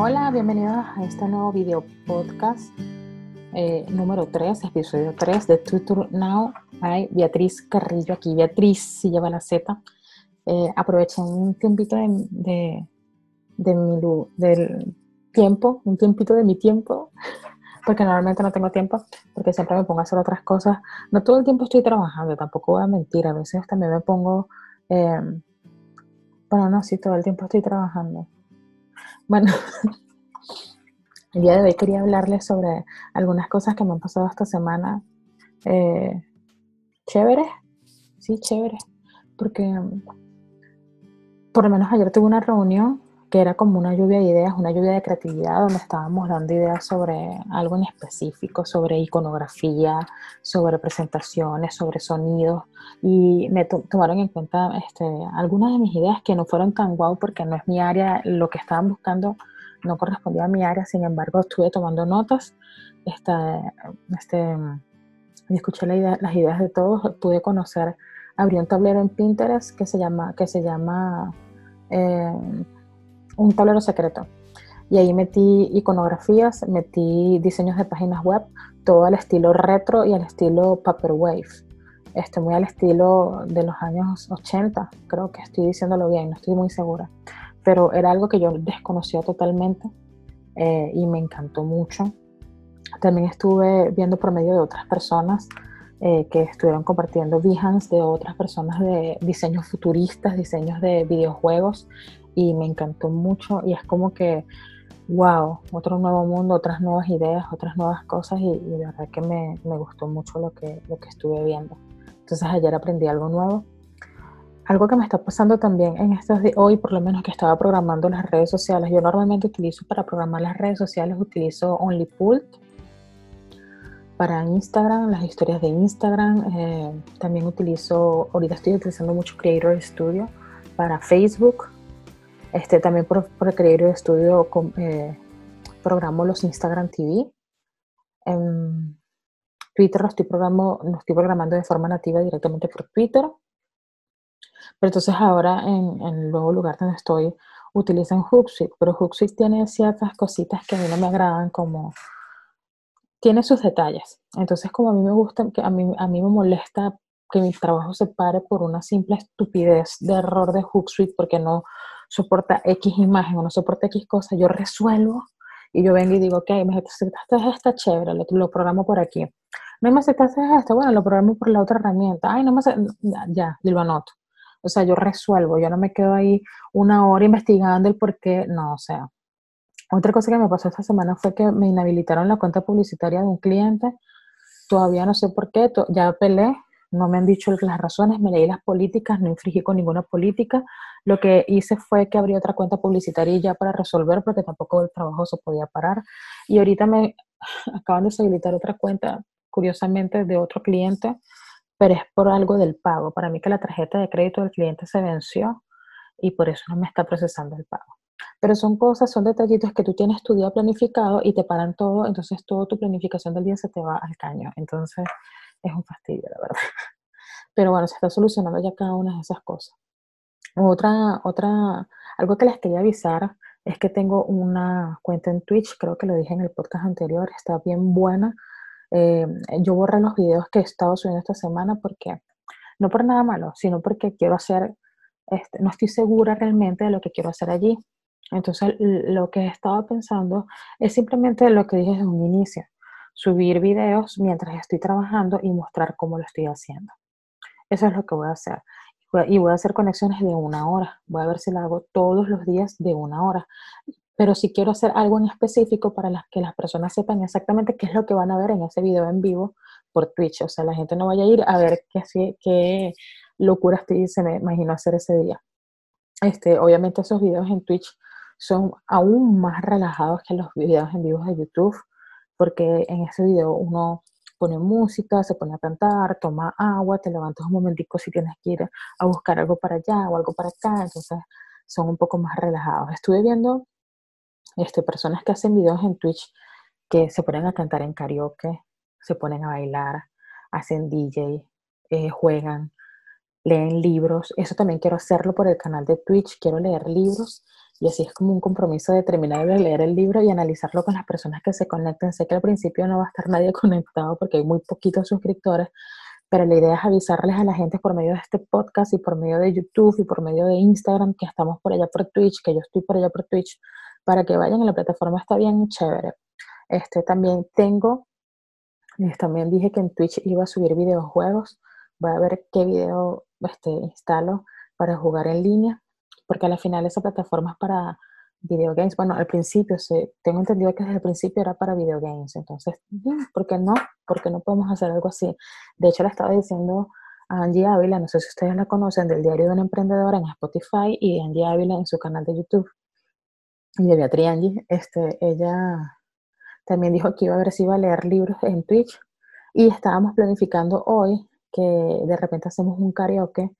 Hola, bienvenidos a este nuevo video podcast eh, número 3, episodio 3 de Tutor Now. Hay Beatriz Carrillo aquí. Beatriz, si lleva la Z. Eh, un tiempito de, de, de mi, del tiempo, un tiempito de mi tiempo, porque normalmente no tengo tiempo, porque siempre me pongo a hacer otras cosas. No todo el tiempo estoy trabajando, tampoco voy a mentir, a veces también me pongo, eh, bueno, no, sí, todo el tiempo estoy trabajando. Bueno, el día de hoy quería hablarles sobre algunas cosas que me han pasado esta semana. Eh, chévere, sí, chévere, porque por lo menos ayer tuve una reunión que era como una lluvia de ideas, una lluvia de creatividad, donde estábamos dando ideas sobre algo en específico, sobre iconografía, sobre presentaciones, sobre sonidos, y me tomaron en cuenta este, algunas de mis ideas que no fueron tan guau porque no es mi área, lo que estaban buscando no correspondía a mi área, sin embargo estuve tomando notas, este, este, escuché las ideas de todos, pude conocer, abrí un tablero en Pinterest que se llama, que se llama eh, un tablero secreto. Y ahí metí iconografías, metí diseños de páginas web, todo al estilo retro y al estilo paperwave. Este, muy al estilo de los años 80, creo que estoy diciéndolo bien, no estoy muy segura. Pero era algo que yo desconocía totalmente eh, y me encantó mucho. También estuve viendo por medio de otras personas eh, que estuvieron compartiendo Behance de otras personas de diseños futuristas, diseños de videojuegos y me encantó mucho y es como que, wow, otro nuevo mundo, otras nuevas ideas, otras nuevas cosas y, de verdad que me, me, gustó mucho lo que, lo que estuve viendo. Entonces ayer aprendí algo nuevo. Algo que me está pasando también en estos de hoy, por lo menos que estaba programando las redes sociales. Yo normalmente utilizo para programar las redes sociales, utilizo OnlyPult para Instagram, las historias de Instagram. Eh, también utilizo, ahorita estoy utilizando mucho Creator Studio para Facebook, este, también por, por Creator Studio eh, programo los Instagram TV. En Twitter lo estoy, programo, lo estoy programando de forma nativa directamente por Twitter. Pero entonces ahora en, en el nuevo lugar donde estoy utilizan Hootsuite, pero Hootsuite tiene ciertas cositas que a mí no me agradan como tiene sus detalles. Entonces, como a mí me gusta, que a mí, a mí me molesta que mi trabajo se pare por una simple estupidez de error de Hootsuite porque no soporta X imagen o no soporta X cosa, yo resuelvo y yo vengo y digo, ok, me aceptaste esta chévere, lo, lo, programo por aquí. No me aceptaste esta, bueno, lo programo por la otra herramienta. Ay, no me ya, y lo anoto. O sea, yo resuelvo, yo no me quedo ahí una hora investigando el por qué, no, o sea. Otra cosa que me pasó esta semana fue que me inhabilitaron la cuenta publicitaria de un cliente. Todavía no sé por qué, ya apelé, no me han dicho las razones, me leí las políticas, no infringí con ninguna política. Lo que hice fue que abrí otra cuenta publicitaria ya para resolver, porque tampoco el trabajo se podía parar. Y ahorita me acaban de habilitar otra cuenta, curiosamente, de otro cliente, pero es por algo del pago. Para mí que la tarjeta de crédito del cliente se venció y por eso no me está procesando el pago. Pero son cosas, son detallitos que tú tienes tu día planificado y te paran todo, entonces toda tu planificación del día se te va al caño. Entonces, es un fastidio, la verdad. Pero bueno, se está solucionando ya cada una de esas cosas. Otra, otra, algo que les quería avisar es que tengo una cuenta en Twitch, creo que lo dije en el podcast anterior, está bien buena. Eh, yo borré los videos que he estado subiendo esta semana porque, no por nada malo, sino porque quiero hacer, este, no estoy segura realmente de lo que quiero hacer allí. Entonces, lo que he estado pensando es simplemente lo que dije desde un inicio subir videos mientras estoy trabajando y mostrar cómo lo estoy haciendo. Eso es lo que voy a hacer. Y voy a hacer conexiones de una hora. Voy a ver si lo hago todos los días de una hora. Pero si quiero hacer algo en específico para que las personas sepan exactamente qué es lo que van a ver en ese video en vivo por Twitch. O sea, la gente no vaya a ir a ver qué, qué locura estoy, se me imagino hacer ese día. Este, obviamente esos videos en Twitch son aún más relajados que los videos en vivo de YouTube porque en ese video uno pone música, se pone a cantar, toma agua, te levantas un momentico si tienes que ir a buscar algo para allá o algo para acá, entonces son un poco más relajados. Estuve viendo este, personas que hacen videos en Twitch que se ponen a cantar en karaoke, se ponen a bailar, hacen DJ, eh, juegan, leen libros. Eso también quiero hacerlo por el canal de Twitch, quiero leer libros Y así es como un compromiso de terminar de leer el libro y analizarlo con las personas que se conecten. Sé que al principio no va a estar nadie conectado porque hay muy poquitos suscriptores, pero la idea es avisarles a la gente por medio de este podcast y por medio de YouTube y por medio de Instagram que estamos por allá por Twitch, que yo estoy por allá por Twitch, para que vayan a la plataforma, está bien chévere. Este, también tengo, también dije que en Twitch iba a subir videojuegos, voy a ver qué video este, instalo para jugar en línea, porque al final esa plataforma es para videogames. Bueno, al principio, tengo entendido que desde el principio era para videogames, entonces, ¿por qué no? ¿Por qué no podemos hacer algo así? De hecho, le estaba diciendo a Angie Ávila, no sé si ustedes la conocen, del Diario de una Emprendedora en Spotify y Angie Ávila en su canal de YouTube. Y de Beatriz Angie, este, ella también dijo que iba a ver si iba a leer libros en Twitch y estábamos planificando hoy que de repente hacemos un karaoke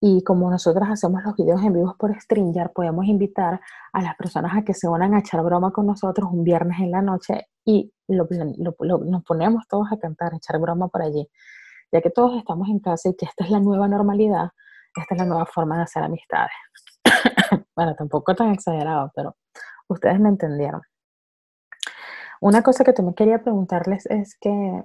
y como nosotros hacemos los videos en vivos por Stringer, podemos invitar a las personas a que se unan a echar broma con nosotros un viernes en la noche y lo, nos ponemos todos a cantar, a echar broma por allí. Ya que todos estamos en casa y que esta es la nueva normalidad, esta es la nueva forma de hacer amistades. bueno, tampoco tan exagerado, pero ustedes me entendieron. Una cosa que también quería preguntarles es que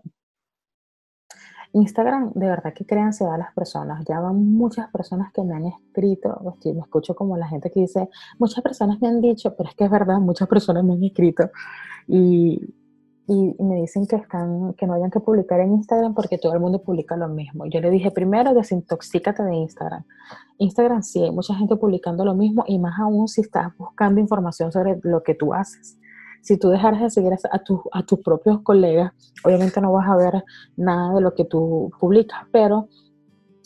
Instagram, de verdad que créanse a las personas. Ya van muchas personas que me han escrito, me escucho como la gente que dice, muchas personas me han dicho, pero es que es verdad, muchas personas me han escrito y, y me dicen que, están, que no hayan que publicar en Instagram porque todo el mundo publica lo mismo. Yo le dije, primero, desintoxícate de Instagram. Instagram sí, hay mucha gente publicando lo mismo y más aún si estás buscando información sobre lo que tú haces si tú dejaras de seguir a, a tus propios colegas, obviamente no vas a ver nada de lo que tú publicas, pero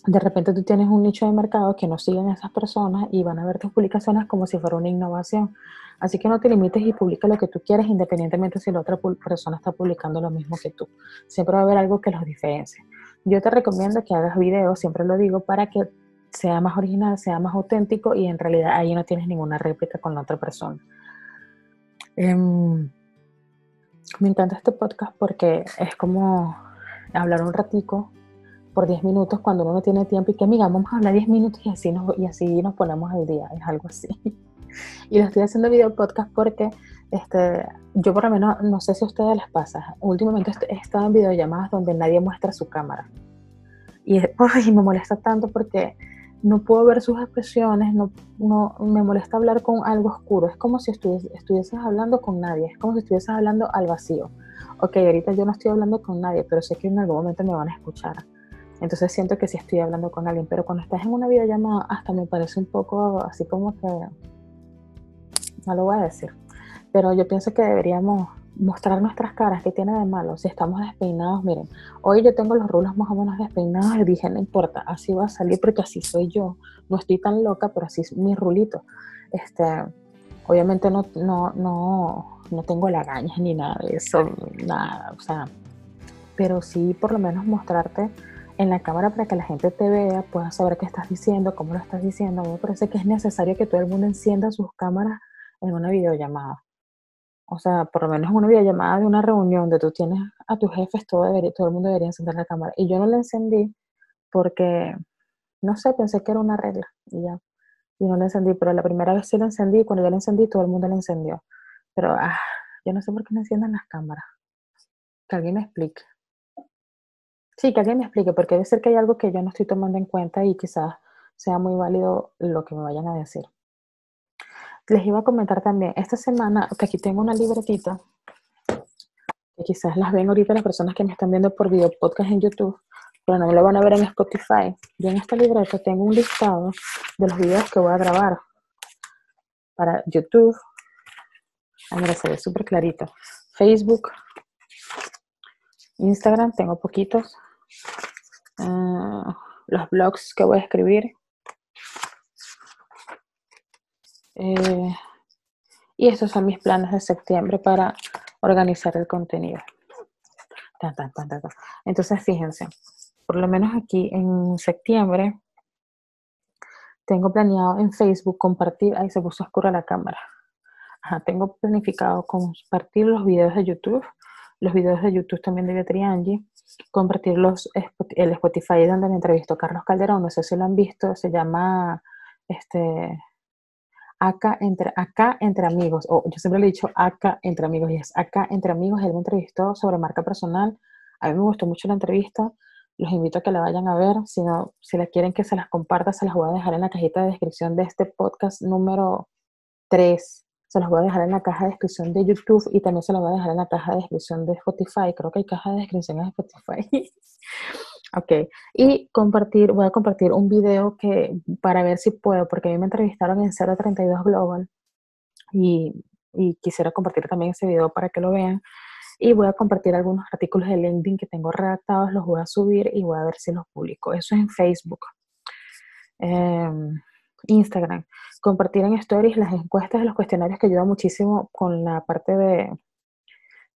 de repente tú tienes un nicho de mercado que no siguen a esas personas y van a ver tus publicaciones como si fuera una innovación. Así que no te limites y publica lo que tú quieres, independientemente si la otra persona está publicando lo mismo que tú. Siempre va a haber algo que los diferencie. Yo te recomiendo que hagas videos, siempre lo digo, para que sea más original, sea más auténtico y en realidad ahí no tienes ninguna réplica con la otra persona. Em, me encanta este podcast porque es como hablar un ratico por 10 minutos cuando uno no tiene tiempo y que, amiga, vamos a hablar 10 minutos y así nos, y así nos ponemos al día, es algo así. Y lo estoy haciendo video podcast porque este, yo por lo menos, no sé si a ustedes les pasa, últimamente he estado en videollamadas donde nadie muestra su cámara. Y me molesta tanto porque no puedo ver sus expresiones, no, no, me molesta hablar con algo oscuro, es como si estuvieses, hablando con nadie, es como si estuvieses hablando al vacío. Ok, ahorita yo no estoy hablando con nadie, pero sé que en algún momento me van a escuchar. Entonces siento que sí estoy hablando con alguien, pero cuando estás en una videollamada hasta me parece un poco así como que, no lo voy a decir, pero yo pienso que deberíamos mostrar nuestras caras, ¿qué tiene de malo? Si estamos despeinados, miren, hoy yo tengo los rulos más o menos despeinados y dije, no importa, así va a salir porque así soy yo. No estoy tan loca, pero así es mi rulito. Este, obviamente no, no, no, no tengo lagañas ni nada de eso, nada, o sea, pero sí por lo menos mostrarte en la cámara para que la gente te vea, pueda saber qué estás diciendo, cómo lo estás diciendo. me parece que es necesario que todo el mundo encienda sus cámaras en una videollamada o sea, por lo menos una videollamada de una reunión donde tú tienes a tus jefes, todo, debería, todo el mundo debería encender la cámara. Y yo no la encendí porque, no sé, pensé que era una regla y ya. Y no la encendí, pero la primera vez sí la encendí y cuando yo la encendí todo el mundo la encendió. Pero, ah, yo no sé por qué no encienden las cámaras. Que alguien me explique. Sí, que alguien me explique, porque debe ser que hay algo que yo no estoy tomando en cuenta y quizás sea muy válido lo que me vayan a decir les iba a comentar también, esta semana, que aquí tengo una libretita, que quizás las ven ahorita las personas que me están viendo por video podcast en YouTube, pero no me lo van a ver en Spotify. Yo en esta libreta tengo un listado de los videos que voy a grabar para YouTube. Ay, mira, se ve súper clarito. Facebook, Instagram, tengo poquitos. Ah, los blogs que voy a escribir eh, y estos son mis planes de septiembre para organizar el contenido. Entonces, fíjense, por lo menos aquí en septiembre tengo planeado en Facebook compartir, ahí se puso oscura la cámara. tengo planificado compartir los videos de YouTube, los videos de YouTube también de Beatriz Angie, compartir los, el Spotify donde me entrevistó Carlos Calderón, no sé si lo han visto, se llama este acá entre, acá entre amigos, o yo siempre le he dicho acá entre amigos, y es acá entre amigos, él me entrevistó sobre marca personal, a mí me gustó mucho la entrevista, los invito a que la vayan a ver, si, no, si la quieren que se las comparta, se las voy a dejar en la cajita de descripción de este podcast número 3, se los voy a dejar en la caja de descripción de YouTube y también se los voy a dejar en la caja de descripción de Spotify, creo que hay caja de descripción en Spotify. Ok, y compartir, voy a compartir un video que para ver si puedo, porque a mí me entrevistaron en 032 Global y, y quisiera compartir también ese video para que lo vean. Y voy a compartir algunos artículos de LinkedIn que tengo redactados, los voy a subir y voy a ver si los publico. Eso es en Facebook. Em, Instagram. Compartir en stories las encuestas de los cuestionarios que ayuda muchísimo con la parte de,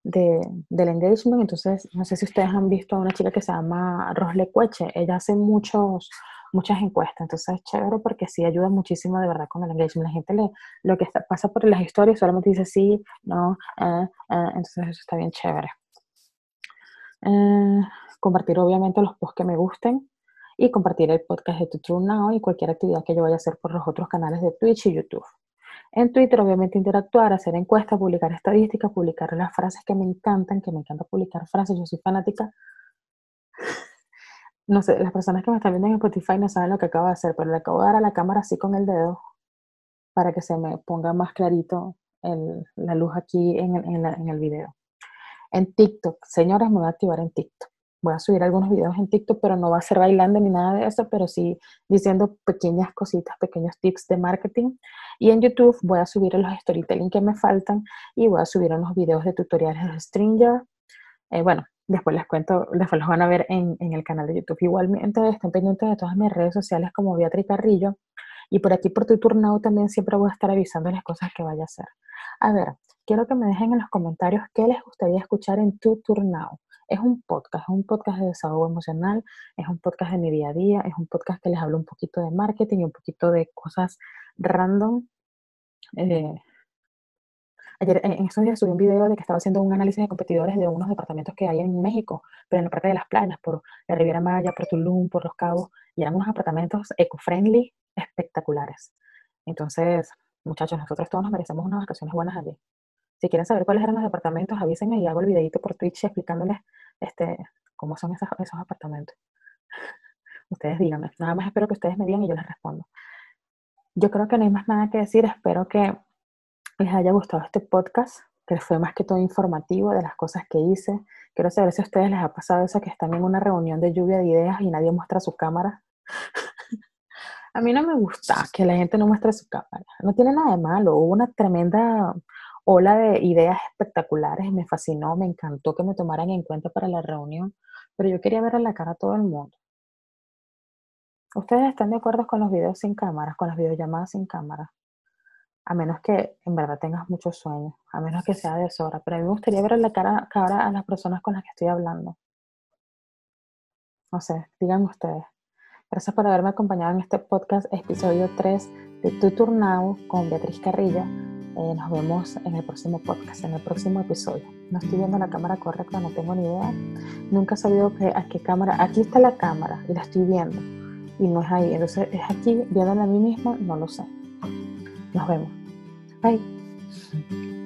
de, del engagement. Entonces, no sé si ustedes han visto a una chica que se llama Rosle Cueche. Ella hace muchos, muchas encuestas. Entonces, es chévere porque sí ayuda muchísimo de verdad con el engagement. La gente le, lo que pasa por las historias solamente dice sí, no, eh, eh, entonces eso está bien chévere. Eh, compartir obviamente los posts que me gusten y compartir el podcast de Tutor Now y cualquier actividad que yo vaya a hacer por los otros canales de Twitch y YouTube. En Twitter, obviamente, interactuar, hacer encuestas, publicar estadísticas, publicar las frases que me encantan, que me encanta publicar frases, yo soy fanática. No sé, las personas que me están viendo en Spotify no saben lo que acabo de hacer, pero le acabo de dar a la cámara así con el dedo para que se me ponga más clarito la luz aquí en en el video. En TikTok, señoras, me voy a activar en TikTok voy a subir algunos videos en TikTok, pero no va a ser bailando ni nada de eso, pero sí diciendo pequeñas cositas, pequeños tips de marketing. Y en YouTube voy a subir los storytelling que me faltan y voy a subir unos videos de tutoriales de Stringer. Eh, bueno, después les cuento, después los van a ver en, el canal de YouTube. Igualmente estén pendientes de todas mis redes sociales como Beatriz Carrillo. Y por aquí por Now también siempre voy a estar avisando las cosas que vaya a hacer. A ver, quiero que me dejen en los comentarios qué les gustaría escuchar en Now. Es un podcast, es un podcast de desahogo emocional, es un podcast de mi día a día, es un podcast que les hablo un poquito de marketing y un poquito de cosas random. Eh, ayer, en estos días subí un video de que estaba haciendo un análisis de competidores de unos departamentos que hay en México, pero en la parte de las playas, por la Riviera Maya, por Tulum, por Los Cabos, y eran unos apartamentos eco-friendly espectaculares. Entonces, muchachos, nosotros todos nos merecemos unas vacaciones buenas allí. Si quieren saber cuáles eran los departamentos, avísenme y hago el videito por Twitch explicándoles este, cómo son esos, esos apartamentos. Ustedes díganme. Nada más espero que ustedes me digan y yo les respondo. Yo creo que no hay más nada que decir. Espero que les haya gustado este podcast, que fue más que todo informativo de las cosas que hice. Quiero saber si a ustedes les ha pasado eso, que están en una reunión de lluvia de ideas y nadie muestra su cámara. a mí no me gusta que la gente no muestre su cámara. No tiene nada de malo. Hubo una tremenda ola de ideas espectaculares, me fascinó, me encantó que me tomaran en cuenta para la reunión, pero yo quería ver a la cara a todo el mundo. ¿Ustedes están de acuerdo con los videos sin cámaras, con las videollamadas sin cámara? A menos que en verdad tengas muchos sueños, a menos que sea de deshora, pero a mí me gustaría ver a la cara, cara a las personas con las que estoy hablando. No sé, díganme ustedes. Gracias por haberme acompañado en este podcast, episodio 3 de Tutor Now con Beatriz Carrilla. Eh, nos vemos en el próximo podcast, en el próximo episodio. No estoy viendo la cámara correcta, no tengo ni idea. Nunca he sabido a qué cámara. Aquí está la cámara y la estoy viendo. Y no es ahí. Entonces es aquí, viéndola a mí misma, no lo sé. Nos vemos. Bye.